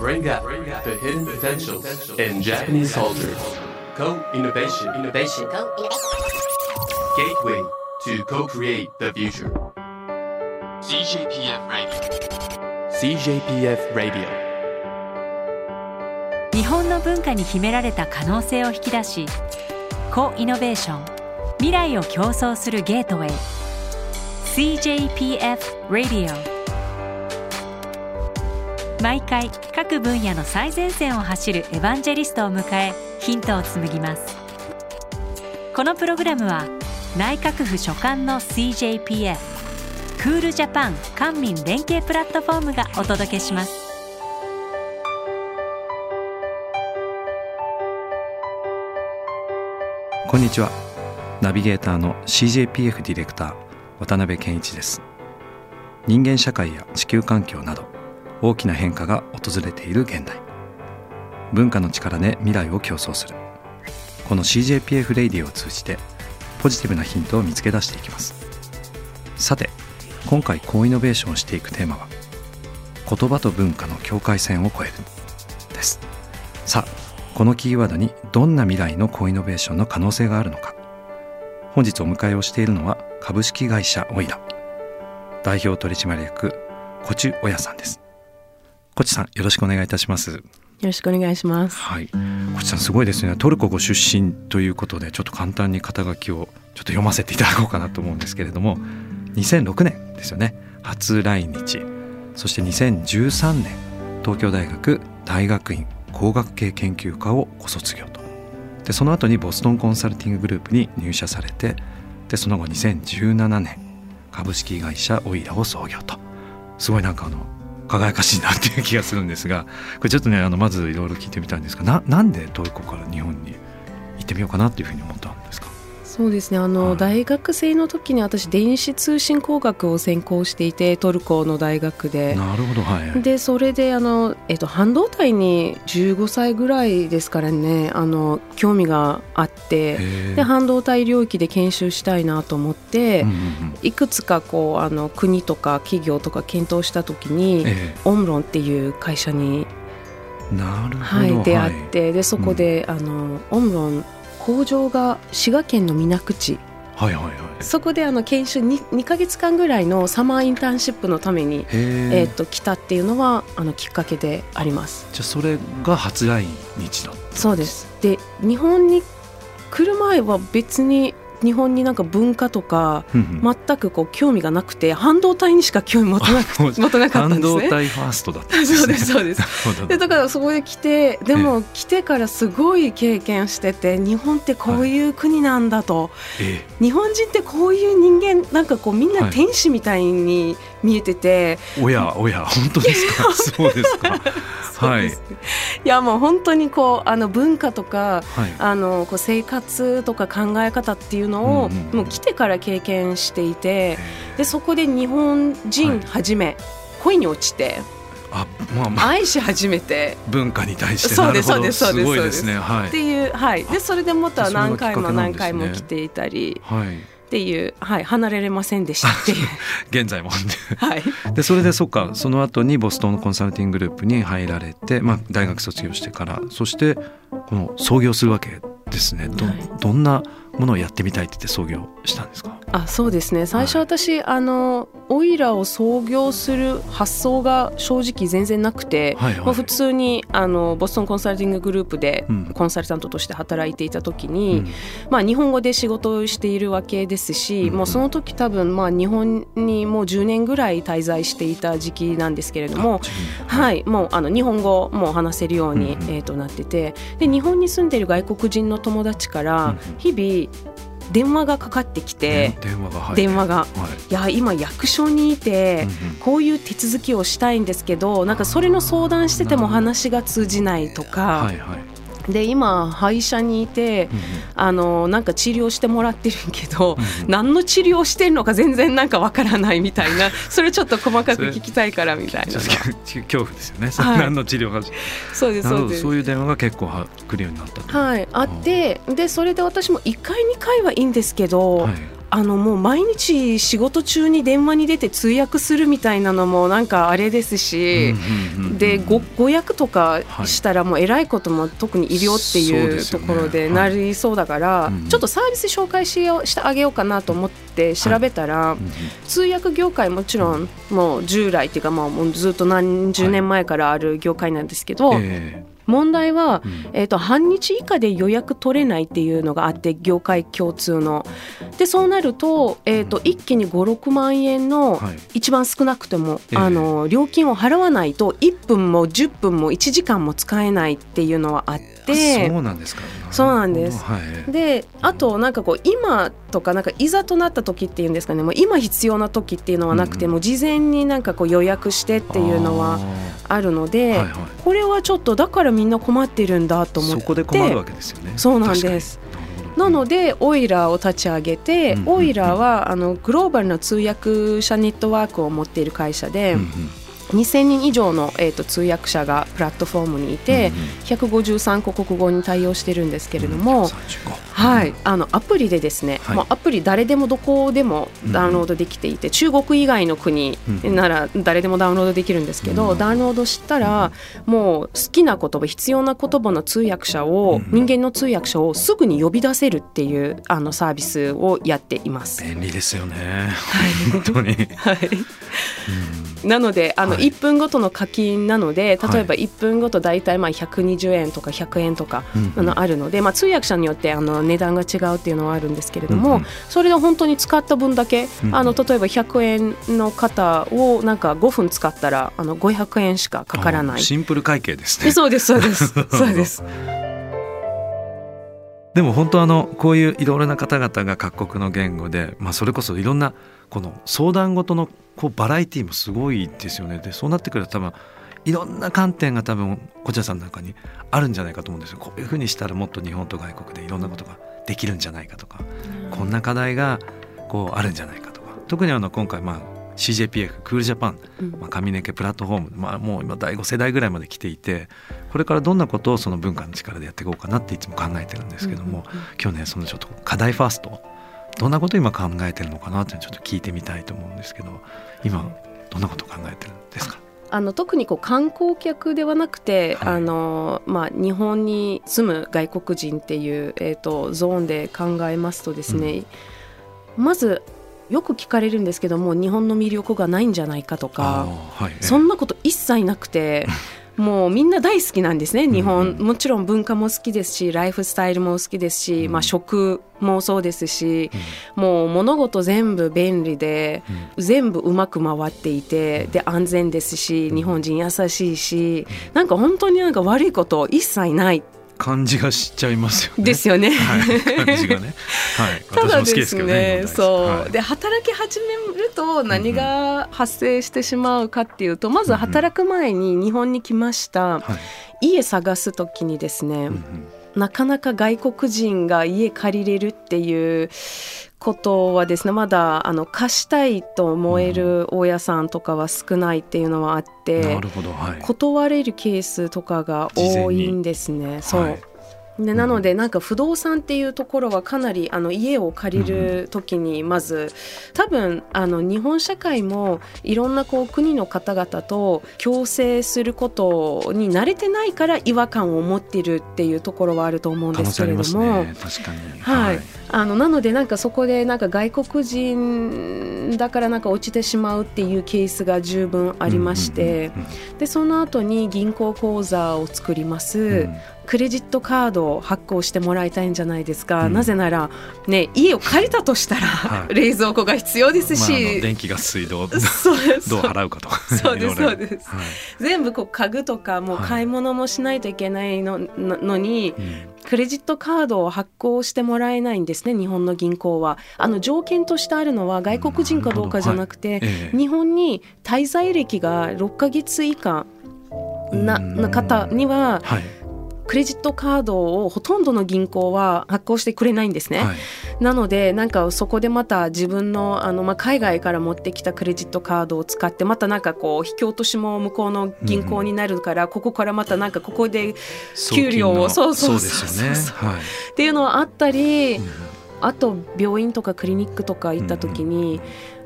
bring out the hidden potentials in Japanese culture. Co-innovation. Innovation. Gateway to co-create the future. CJPF Radio. CJPF Radio. 日本の文化に秘められた可能性を引き出しコイノベーション未来を競争するゲートウェイ CJPF Radio 毎回各分野の最前線を走るエヴァンジェリストを迎えヒントを紡ぎます。このプログラムは内閣府所管の CJPF クールジャパン官民連携プラットフォームがお届けします。こんにちは。ナビゲーターの CJPF ディレクター渡辺健一です。人間社会や地球環境など大きな変化が訪れている現代。文化の力で未来を競争する。この CJPF レイディを通じてポジティブなヒントを見つけ出していきます。さて今回高イノベーションをしていくテーマは言葉と文化の境界線を越えるです。さあこのキーワードにどんな未来のコイノベーションの可能性があるのか。本日お迎えをしているのは株式会社オイラ。代表取締役コチュオヤさんです。コチさんよろしくお願いいたします。よろしくお願いします。はい。コチさんすごいですね。トルコご出身ということでちょっと簡単に肩書きをちょっと読ませていただこうかなと思うんですけれども。2006年ですよね。初来日。そして2013年東京大学大学院工学系研究科をご卒業と。でその後にボストンコンサルティンググループに入社されてでその後2017年株式会社オイラを創業と。すごいなんかあの輝かしいなっていう気がするんですがこれちょっとねあのまずいろいろ聞いてみたいんですがななんでトルコから日本に行ってみようかなっていうふうに思ったんそうですね。あの、はい、大学生の時に私電子通信工学を専攻していてトルコの大学で。なるほど。はい。でそれであの、えっと、半導体に15歳ぐらいですからねあの興味があってで半導体領域で研修したいなと思って、うんうんうん、いくつかこうあの国とか企業とか検討した時に、オムロンっていう会社になるほど、はい、出会って、はい、でそこで、うん、あのオムロン工場が滋賀県の水口。はいはいはい、そこであの研修 2, 2か月間ぐらいのサマーインターンシップのために、えー、と来たっていうのはあのきっかけであります。じゃあそれが初来日だそうです。で日本に来る前は別に日本になんか文化とか全くこう興味がなくて半導体にしか興味持たなく持たなかったんですね。半導体ファーストだったんです、ね、そうですそうです。でだからそこで来てでも来てからすごい経験してて日本ってこういう国なんだと、はい、日本人ってこういう人間なんかこうみんな天使みたいに見えてて、はい、おやおや本当ですか？そうですか。はい、いやもう本当にこうあの文化とか、はい、あのこう生活とか考え方っていうのを、もう来てから経験していてでそこで日本人はじめ、はい、恋に落ちて。あまあまあ、愛し始めて。文化に対して。そうですそうですすごいですね。はい。っていうはい。でそれでまた何回も何回も来ていたり、はい。っていう、はい、離れれませんでしたっていう。現在も。はい、でそれでそっか。その後にボストンのコンサルティンググループに入られて、まあ、大学卒業してからそしてこの創業するわけですね。どはい、どんなものをやってみたいって言って創業したんですか？あそうですね。最初私、はい、あのオイラを創業する発想が正直全然なくて、はいはい、まあ、普通にあのボストンコンサルティンググループでコンサルタントとして働いていた時に、うん、まあ、日本語で仕事をしているわけですし、うん、もうその時多分まあ日本にもう10年ぐらい滞在していた時期なんですけれども、はい、もうあの日本語も話せるように、うん、えー、となっててで日本に住んでいる外国人の友達から日々電話がかかってきて電話が、電話が、はい、いや今役所にいて、こういう手続きをしたいんですけどなんかそれの相談してても話が通じないとか、はいはい、で今歯医者にいて、うん、あのなんか治療してもらってるけど、うん、何の治療してるのか全然なんかわからないみたいな。それちょっと細かく聞きたいからみたいな。恐怖ですよね、はい、何の治療がそうですそうです。そういう電話が結構来るようになったはい。あってでそれで私も1回2回はいいんですけど、はいあのもう毎日仕事中に電話に出て通訳するみたいなのもなんかあれですし、でご語訳とかしたらもうえらいことも特に医療っていうところでなりそうだから、ちょっとサービス紹介しようしてあげようかなと思って調べたら、通訳業界もちろんもう従来っていうかもうずっと何十年前からある業界なんですけど、問題は、えーと、半日以下で予約取れないっていうのがあって業界共通の。でそうなると,、えーと、一気に56万円の一番少なくても、はい、あの料金を払わないと1分も10分も1時間も使えないっていうのはあって。そうなんですか。そうなんです。はい、であとなんかこう今とかなんかいざとなった時っていうんですかね。もう今必要な時っていうのはなくて、うん、も事前になんかこう予約してっていうのはあるので、はいはい、これはちょっとだからみんな困ってるんだと思って。そこで困るわけですよね。そうなんです。なのでオイラーを立ち上げて、うん、オイラーはあのグローバルな通訳者ネットワークを持っている会社で。うんうん2000人以上の、えーと、通訳者がプラットフォームにいて、うんうん、153個国語に対応してるんですけれども、うん、はい、あのアプリでですね、はい、もうアプリ誰でもどこでもダウンロードできていて、うん、中国以外の国なら誰でもダウンロードできるんですけど、うん、ダウンロードしたら、もう好きな言葉必要な言葉の通訳者を、人間の通訳者をすぐに呼び出せるっていうあのサービスをやっています。便利ですよね。はい、本当に。はい。なのであの1分ごとの課金なので例えば1分ごと大体まあ120円とか100円とかあのあるので、まあ、通訳者によってあの値段が違うっていうのはあるんですけれども、それで本当に使った分だけ、あの例えば100円の方をなんか5分使ったらあの500円しかかからない。シンプル会計ですね。そうですそうです。そうです。でも本当あのこういういろいろな方々が各国の言語で、まあ、それこそいろんなこの相談事のこうバラエティーもすごいですよね。でそうなってくると多分いろんな観点が多分こちらさんの中にあるんじゃないかと思うんですよ。こういうふうにしたらもっと日本と外国でいろんなことができるんじゃないかとか、こんな課題がこうあるんじゃないかとか。特にあの今回まあ CJPF クールジャパン、まあ、髪の毛プラットフォーム、まあ、もう今第5世代ぐらいまで来ていてこれからどんなことをその文化の力でやっていこうかなっていつも考えてるんですけども、今日ねそのちょっと課題ファーストどんなこと今考えてるのかなってちょっと聞いてみたいと思うんですけど今どんなこと考えてるんですか？あの特にこう観光客ではなくて、はい、あのまあ、日本に住む外国人っていう、えーと、ゾーンで考えますとですね、うん、まずよく聞かれるんですけども日本の魅力がないんじゃないかとか、はい、そんなこと一切なくて もうみんな大好きなんですね日本、もちろん文化も好きですしライフスタイルも好きですし、まあ、食もそうですし、もう物事全部便利で、全部うまく回っていてで安全ですし日本人優しいしなんか本当になんか悪いこと一切ない感じがしちゃいますよね。ですよね。はい、感じがね。はい。ただですね、ねそう、はい、で働き始めると何が発生してしまうかっていうと、まず働く前に日本に来ました。はい、家探す時にですね。うんうんなかなか外国人が家借りれるっていうことはですねまだあの貸したいと思える大家さんとかは少ないっていうのはあって、なるほどはい、断れるケースとかが多いんですね。そう、はいでなのでなんか不動産っていうところはかなりあの家を借りる時にまず多分あの日本社会もいろんなこう国の方々と共生することに慣れてないから違和感を持っているっていうところはあると思うんですけれども、はい、あのなのでなんかそこでなんか外国人だからなんか落ちてしまうっていうケースが十分ありまして、でその後に銀行口座を作ります、うん、クレジットカードを発行してもらいたいんじゃないですか、うん、なぜなら、ね、家を借りたとしたら、はい、冷蔵庫が必要ですし、まあ、電気ガス水道どう払うかと。かそうですそうです、はい、全部こう家具とかもう買い物もしないといけないの,、のに、うん。クレジットカードを発行してもらえないんですね日本の銀行は。あの条件としてあるのは外国人かどうかじゃなくて、はい。ええ、日本に滞在歴が6か月以下なな方には、はいクレジットカードをほとんどの銀行は発行してくれないんですね。はい、なのでなんかそこでまた自分のあの、まあ、海外から持ってきたクレジットカードを使ってまたなんかこう引き落としも向こうの銀行になるから、うん、ここからまたなんかここで給料をそうそうそうそう、ね。はい、っていうのはあったり。うん。あと病院とかクリニックとか行った時に、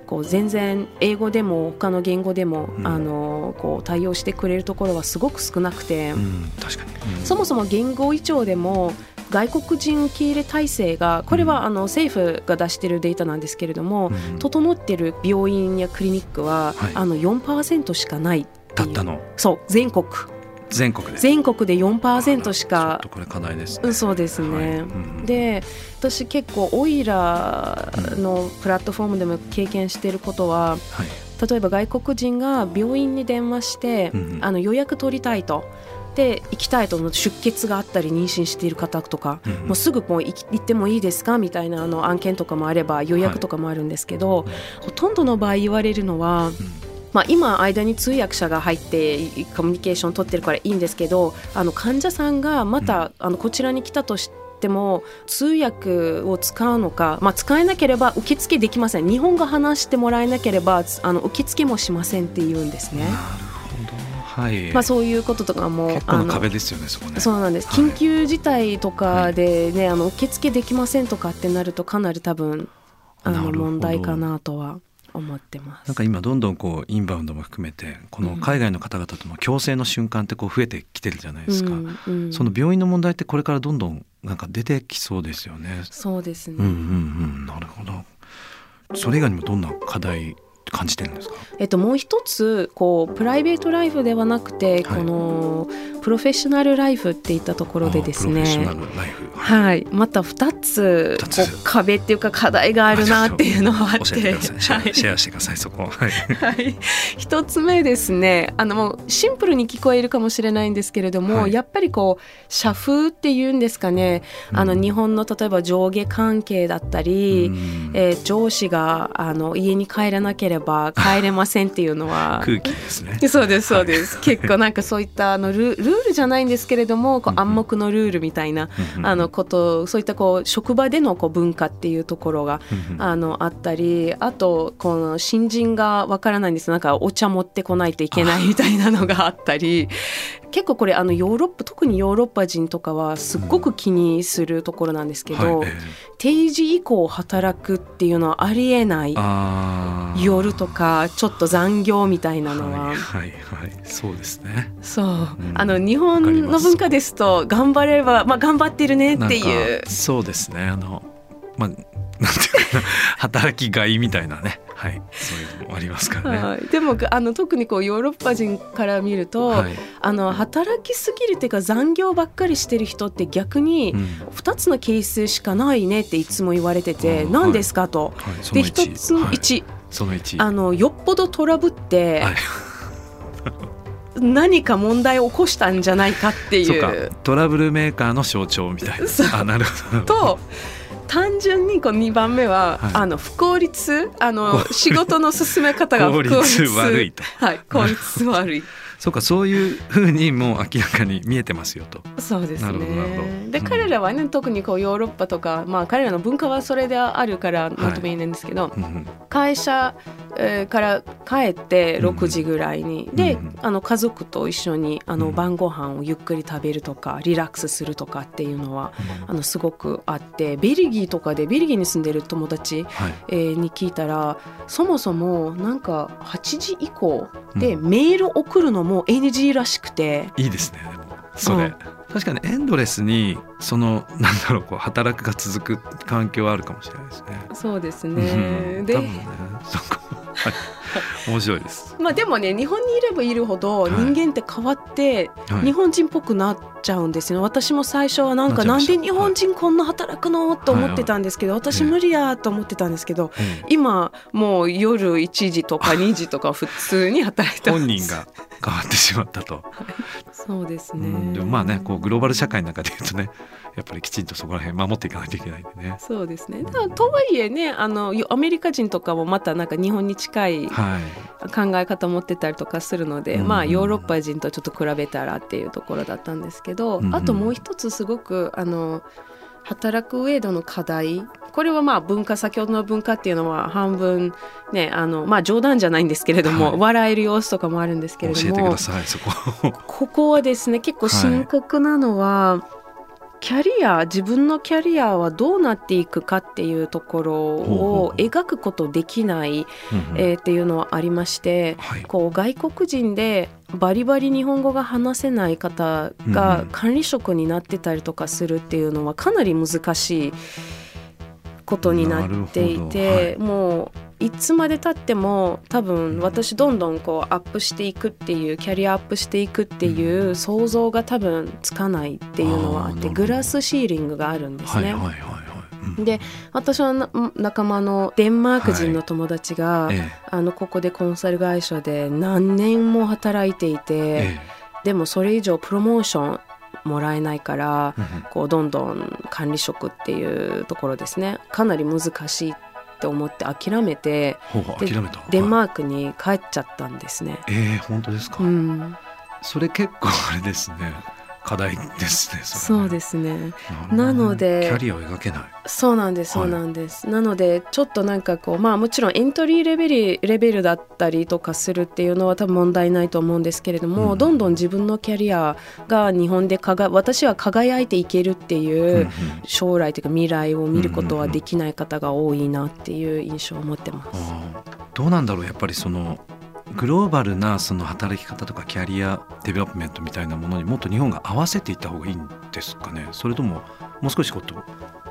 こう全然英語でも他の言語でも、うん、あのこう対応してくれるところはすごく少なくて、うん、確かに、うん、そもそも言語以上でも外国人受け入れ体制がこれはあの政府が出しているデータなんですけれども、整っている病院やクリニックは、はい、あの4%しかないたったの。そう全国全国で。全国で4%しか。これ課題ですね。そうですね、はい。うん、で私結構オイラのプラットフォームでも経験していることは、はい、例えば外国人が病院に電話して、うん、あの予約取りたいと。で行きたいと思う出血があったり妊娠している方とか、うん、もうすぐもう行ってもいいですかみたいなあの案件とかもあれば予約とかもあるんですけど、はい、ほとんどの場合言われるのは、うんまあ、今間に通訳者が入ってコミュニケーションを取ってるからいいんですけどあの患者さんがまた、あのこちらに来たとしても通訳を使うのか、まあ、使えなければ受付できません。日本語話してもらえなければあの受付もしませんって言うんですね。はい、まあ、そういうこととかも結構の壁ですよねそこね。そうなんです、緊急事態とかでね、はい、あの受付できませんとかってなるとかなり多分あの問題かなとは思ってます。なんか今どんどんこうインバウンドも含めてこの海外の方々との共生の瞬間ってこう増えてきてるじゃないですか、うんうん、その病院の問題ってこれからどんどんなんか出てきそうですよね。そうですね。うんうんうん。なるほど。それ以外にもどんな課題感じてるんですか、えっと、もう一つこうプライベートライフではなくて、はい、このプロフェッショナルライフっていったところでですね。はい、また2つ壁っていうか課題があるなっていうのはあって。シェアしてくださいそこは。い、はい、1つ目ですねあのもうシンプルに聞こえるかもしれないんですけれども、はい、やっぱりこう社風っていうんですかね。あの日本の例えば上下関係だったり、うん、えー、上司があの家に帰らなければ 帰れませんっていうのは。空気ですね。そうですそうです、はい、結構なんかそういったあのルルールじゃないんですけれどもこう暗黙のルールみたいな、あのことそういったこう職場でのこう文化っていうところが、あのあったりあとこの新人がわからないんです。なんかお茶持ってこないといけないみたいなのがあったり結構これあのヨーロッパ特にヨーロッパ人とかはすっごく気にするところなんですけど、はい、定時以降働くっていうのはありえない夜とかちょっと残業みたいなのは。はいはい、はい、そうですね。そう、うん、あの日本の文化ですと頑張れば、まあ、頑張ってるねっていう。そうですね。あの、まあ、なんていうかな働きがいみたいなね。はい、そういうのもありますからね。はい、でもあの特にこうヨーロッパ人から見ると、はい、あの働きすぎるっていうか残業ばっかりしてる人って逆に2つのケースしかないねっていつも言われてて、うん、何ですかと。はい、で一。つの1、その1あのよっぽどトラブって、何か問題を起こしたんじゃないかっていう。トラブルメーカーの象徴みたいな。あなるほど。と単純にこの2番目は、はい、あの不効率？あの仕事の進め方が不効率。悪いと、はい、効率悪い。そうかそういうふうにもう明らかに見えてますよと。そうですね。で、彼らはね特にこうヨーロッパとかまあ彼らの文化はそれであるからなんとも言えないんですけど、はい、会社、えー、から帰って6時ぐらいに、うん、で、あの家族と一緒にあの晩ご飯をゆっくり食べるとかリラックスするとかっていうのは、うん、あのすごくあってベルギーとかでベルギーに住んでる友達、はい、えー、に聞いたらそもそもなんか8時以降でメール送るのもも NG らしくていいですねそれ、うん、確かにエンドレスにそのなんだろうこう働くが続く環境はあるかもしれないですね。そうですね、うん、で多分ねそこはい面白いです。まあでもね日本にいればいるほど人間って変わって、日本人っぽくなっちゃうんですよ、私も最初はなんかなんで日本人こんな働くの、と思ってたんですけど、私無理やと思ってたんですけど、今もう夜1時とか 2時とか普通に働いて本人が変わってしまったと。そうですね、でもまあねこうグローバル社会の中でいうとねやっぱりきちんとそこら辺守っていかないといけないんでね。そうですね。とはいえね、あのアメリカ人とかもまたなんか日本に近い考え方を持ってたりとかするので、はい、まあヨーロッパ人とちょっと比べたらっていうところだったんですけど、あともう一つすごくあの働く上での課題。これはまあ文化先ほどの文化っていうのは半分ねあのまあ冗談じゃないんですけれども、はい、笑える様子とかもあるんですけれどもここ。ここはですね結構深刻なのは、はいキャリア自分のキャリアはどうなっていくかっていうところを描くことできない、えー、っていうのはありまして、はい、こう外国人でバリバリ日本語が話せない方が管理職になってたりとかするっていうのはかなり難しいことになっていて、はい、もういつまでたっても多分私どんどんこうアップしていくっていうキャリアアップしていくっていう想像が多分つかないっていうのはあってグラスシーリングがあるんですね。はいはいはい。で私は仲間のデンマーク人の友達が、はいええ、あのここでコンサル会社で何年も働いていて、え、でもそれ以上プロモーションもらえないから、こうどんどん管理職っていうところですね。かなり難しいって思って諦めてデンマークに帰っちゃったんですね。えー、本当ですか、うん、それ結構あれですね課題ですねそうですね。なのでキャリアを描けない。そうなんですそうなんです、はい、なのでちょっとなんかこうまあもちろんエントリーレベルレベルだったりとかするっていうのは多分問題ないと思うんですけれども、うん、どんどん自分のキャリアが日本でかが私は輝いていけるっていう将来というか未来を見ることはできない方が多いなっていう印象を持ってます。どうなんだろうやっぱりそのグローバルなその働き方とかキャリアデベロップメントみたいなものにもっと日本が合わせていった方がいいんですかね？それとももう少しこと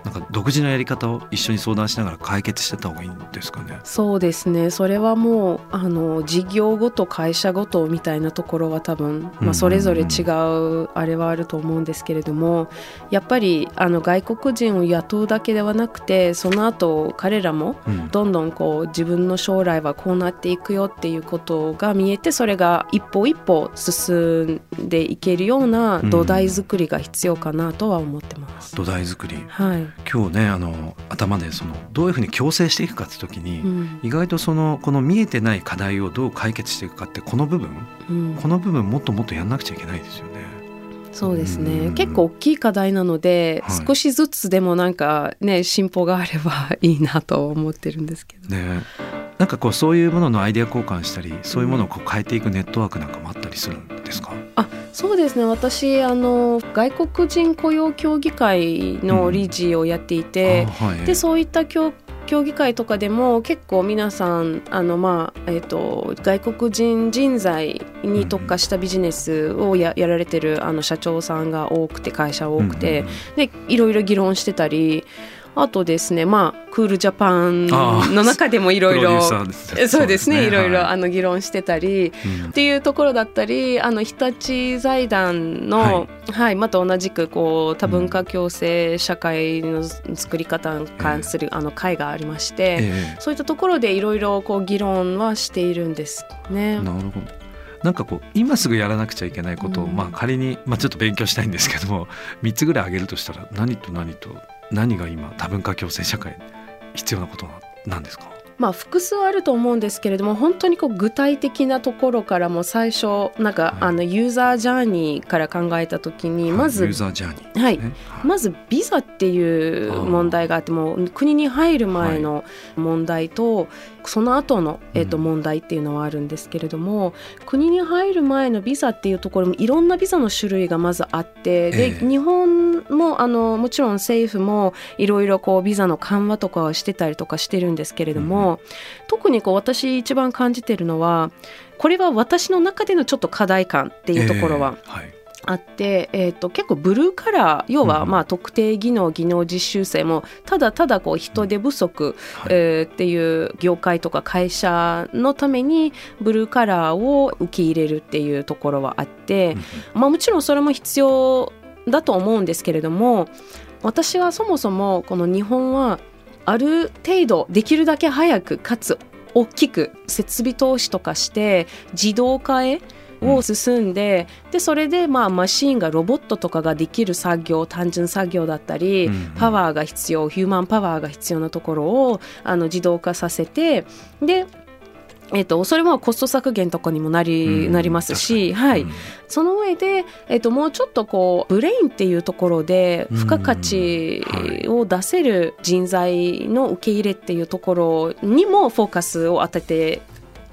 なんか独自のやり方を一緒に相談しながら解決してた方がいいんですかね？そうですね。それはもうあの事業ごと会社ごとみたいなところは多分、まあ、それぞれ違うあれはあると思うんですけれどもやっぱりあの外国人を雇うだけではなくてその後彼らもどんどんこう自分の将来はこうなっていくよっていうことが見えてそれが一歩一歩進んでいけるような土台作りが必要かなとは思ってます。土台作り、はい今日ねあの頭でそのどういうふうに共生していくかって時に、うん、意外とそのこの見えてない課題をどう解決していくかってこの部分、うん、この部分もっともっとやんなくちゃいけないですよね。そうですね、結構大きい課題なので、はい、少しずつでもなんかね進歩があればいいなと思ってるんですけど。ね。なんかこうそういうもののアイデア交換したりそういうものをこう変えていくネットワークなんかもあったりするんですか、あそうですね。私あの外国人雇用協議会の理事をやっていて、うん。はい、でそういった協協議会とかでも結構皆さんあの、まあえーと、外国人人材に特化したビジネスをややられてるあの社長さんが多くて会社多くて、うんうん、でいろいろ議論してたりあとですねまあクールジャパンの中でもいろいろそうですねいろいろあの議論してたり、っていうところだったりあの日立財団の、はい、はい、また同じくこう多文化共生社会の作り方に関する、あの会がありまして、えー、そういったところでいろいろこう議論はしているんですね。なるほど。なんかこう今すぐやらなくちゃいけないことを、うん、まあ仮に、まあ、ちょっと勉強したいんですけども3つぐらい挙げるとしたら何と何と何が今多文化共生社会必要なことなんですか？まあ、複数あると思うんですけれども本当にこう具体的なところからも最初なんか、あのユーザージャーニーから考えた時にまず、ユーザージャーニー、はい、まずビザっていう問題があっても国に入る前の問題と、その後の、えー、と問題っていうのはあるんですけれども、うん、国に入る前のビザっていうところもいろんなビザの種類がまずあってで、えー、日本もあのもちろん政府もいろいろこうビザの緩和とかはしてたりとかしてるんですけれども、うん、特にこう私一番感じてるのはこれは私の中でのちょっと課題感っていうところは、えーはいあって、えーと、結構ブルーカラー要はまあ特定技能技能実習生もただただこう人手不足、えー、っていう業界とか会社のためにブルーカラーを受け入れるっていうところはあって、まあ、もちろんそれも必要だと思うんですけれども私はそもそもこの日本はある程度できるだけ早くかつ大きく設備投資とかして自動化へを進んでうん、でそれでまあマシンがロボットとかができる作業単純作業だったり、うんうん、パワーが必要ヒューマンパワーが必要なところをあの自動化させてでえーと、それもコスト削減とかにもなりうん、なりますし、はい、うん、その上で、えーと、もうちょっとこうブレインっていうところで付加価値を出せる人材の受け入れっていうところにもフォーカスを当てて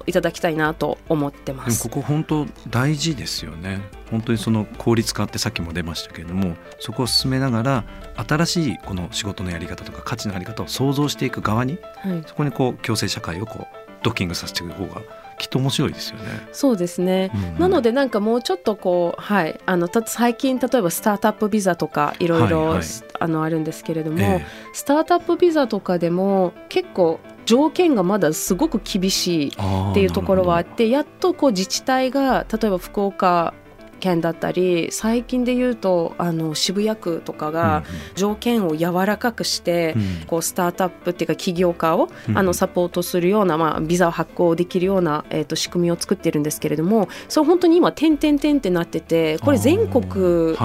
いただきたいなと思ってます。ここ本当大事ですよね。本当にその効率化ってさっきも出ましたけれどもそこを進めながら新しいこの仕事のやり方とか価値のあり方を創造していく側に、はい、そこにこう共生社会をこうドッキングさせていく方がきっと面白いですよね。そうですね。うんうん、なのでなんかもうちょっとこうはいあの最近例えばスタートアップビザとかいろいろあのあるんですけれども、えー、スタートアップビザとかでも結構条件がまだすごく厳しいっていうところはあってやっとこう自治体が例えば福岡県だったり最近で言うとあの渋谷区とかが条件を柔らかくして、うん、こうスタートアップっていうか起業家を、うん、あのサポートするような、まあ、ビザを発行できるような、えーと、仕組みを作ってるんですけれどもそれ本当に今点々点ってなっててこれ全国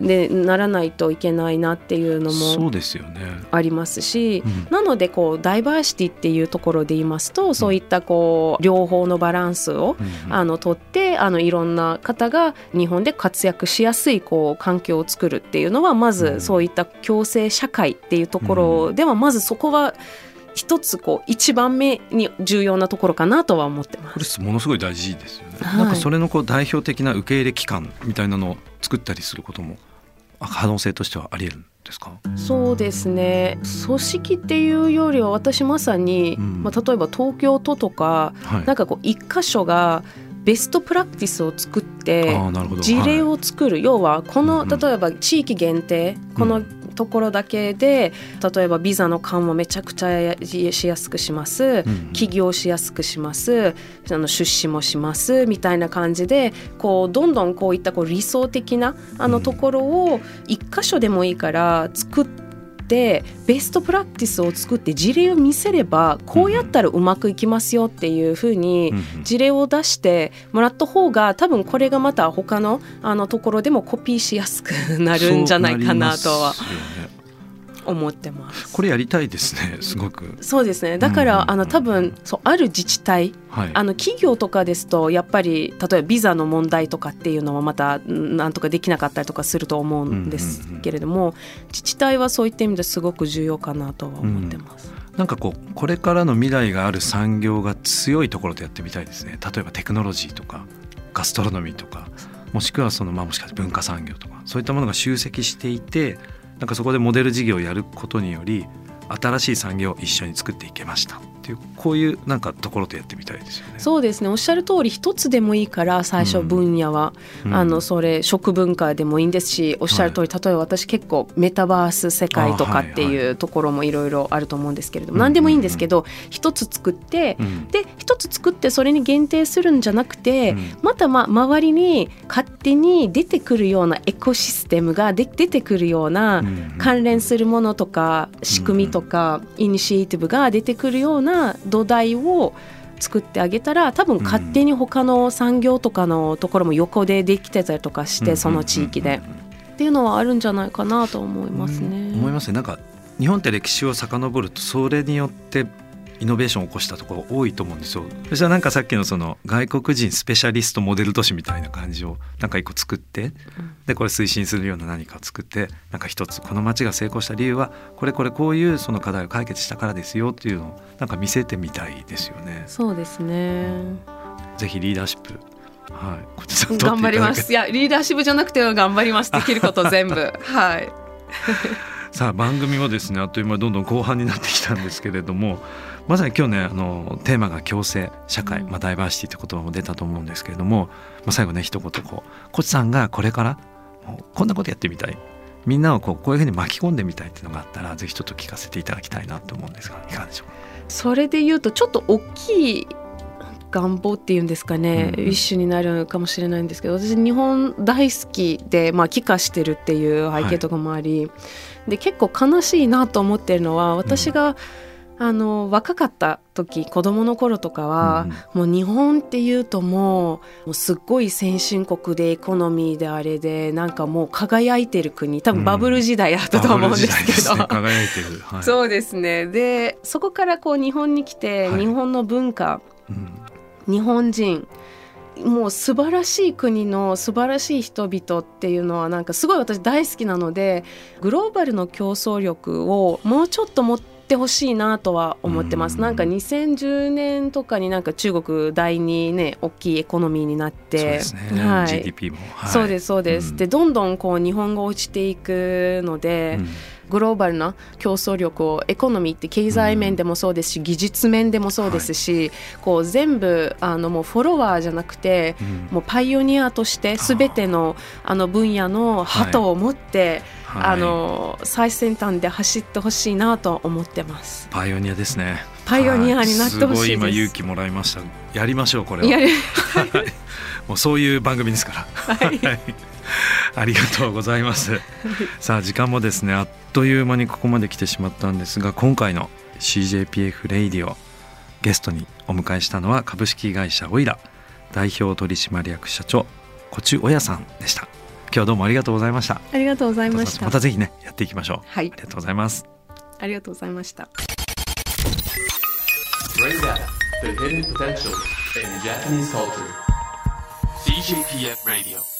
でならないといけないなっていうのもありますし、ねうん、なのでこうダイバーシティっていうところで言いますと、そういったこう両方のバランスを、うん、あの取ってあのいろんな方が日本で活躍しやすいこう環境を作るっていうのはまずそういった共生社会っていうところではまずそこは一つこう一番目に重要なところかなとは思ってます。これものすごい大事ですよなんかそれのこう代表的な受け入れ機関みたいなのを作ったりすることも可能性としてはあり得るんですか？そうですね。組織っていうよりは私まさに、うん、まあ、例えば東京都とか、はい、なんかこう一箇所がベストプラクティスを作って事例を作る、はい、要はこの例えば地域限定、このところだけで例えばビザの緩和めちゃくちゃしやすくします、起業しやすくします。あの出資もします。みたいな感じでこうどんどんこういったこう理想的なあのところを一箇所でもいいから作ってってベストプラクティスを作って事例を見せればこうやったらうまくいきますよっていうふうに事例を出してもらった方が多分これがまた他のあのところでもコピーしやすくなるんじゃないかなとは思ってます。これやりたいですね、すごく。そうですね。だから、うん、あの多分そうある自治体、はい、あの企業とかですとやっぱり例えばビザの問題とかっていうのはまたなんとかできなかったりとかすると思うんですけれども、自治体はそういった意味ですごく重要かなとは思ってます。うん、なんかこうこれからの未来がある産業が強いところでやってみたいですね。例えばテクノロジーとかガストロノミーとか。もしくはそのまあもしかして文化産業とかそういったものが集積していてなんかそこでモデル事業をやることにより新しい産業を一緒に作っていけました。っていうこういうなんかところでやってみたいですよね。そうですね。おっしゃる通り一つでもいいから最初分野は、うん、あのそれ食文化でもいいんですしおっしゃる通り、はい、例えば私結構メタバース世界とかっていうところもいろいろあると思うんですけれども、何でもいいんですけど一つ作って、うん、で一つ作ってそれに限定するんじゃなくて、うん、またま周りに勝手に出てくるようなエコシステムがで出てくるような関連するものとか仕組みとかイニシエティブが出てくるような土台を作ってあげたら多分勝手に他の産業とかのところも横でできてたりとかして、その地域で、っていうのはあるんじゃないかなと思いますね。思いますね。なんか日本って歴史を遡るとそれによってイノベーションを起こしたところ多いと思うんですよ。そしたらなんかさっきのその外国人スペシャリストモデル都市みたいな感じをなんか一個作って、でこれ推進するような何かを作ってなんか一つこの町が成功した理由はこれこれこういうその課題を解決したからですよっていうのをなんか見せてみたいですよね。そうですね。ぜひリーダーシップはい、頑張ります。いや、リーダーシップじゃなくて頑張ります。できること全部。はい。さあ番組もですねあっという間どんどん後半になってきたんですけれどもまさに今日ねあのテーマが共生社会、まあ、ダイバーシティって言葉も出たと思うんですけれども、まあ、最後ね一言こうコチさんがこれからもうこんなことやってみたい。みんなをこうこういうふうに巻き込んでみたいっていうのがあったらぜひちょっと聞かせていただきたいなと思うんですがいかがでしょうか？それで言うとちょっと大きい願望っていうんですかね、うん、一種になるかもしれないんですけど私日本大好きで、まあ、帰化してるっていう背景とかもあり、はい、で結構悲しいなと思ってるのは私が、うんあの若かった時子供の頃とかは、うん、もう日本っていうともうすっごい先進国でエコノミーであれでなんかもう輝いてる国多分バブル時代だったと思うんですけど、うんね、輝いてる、はい、そうですね。でそこからこう日本に来て、日本の文化、うん、日本人。もう素晴らしい国の素晴らしい人々っていうのはなんかすごい私大好きなのでグローバルの競争力をもうちょっと持ってほしいなとは思ってます。なんか2010年とかになんか中国第二ね大きいエコノミーになって、ね、はい、GDP も、はい、そうですそうです。うん、でどんどんこう日本が落ちていくので。うんグローバルな競争力をエコノミーって経済面でもそうですし、技術面でもそうですし、こう全部あのもうフォロワーじゃなくて、もうパイオニアとして全てのあの分野の鳩を持って、あの最先端で走ってほしいなと思ってます。パイオニアですね。パイオニアになってほしい今勇気もらいました。やりましょうこれは。もうそういう番組ですから。はい。ありがとうございます。さあ時間もですねあっという間にここまで来てしまったんですが今回の CJPF レイディオゲストにお迎えしたのは株式会社オイラ代表取締役社長小中親さんでした。今日はどうもありがとうございました。ありがとうございました。またぜひねやっていきましょう。はい。ありがとうございます。ありがとうございました。CJPF Radio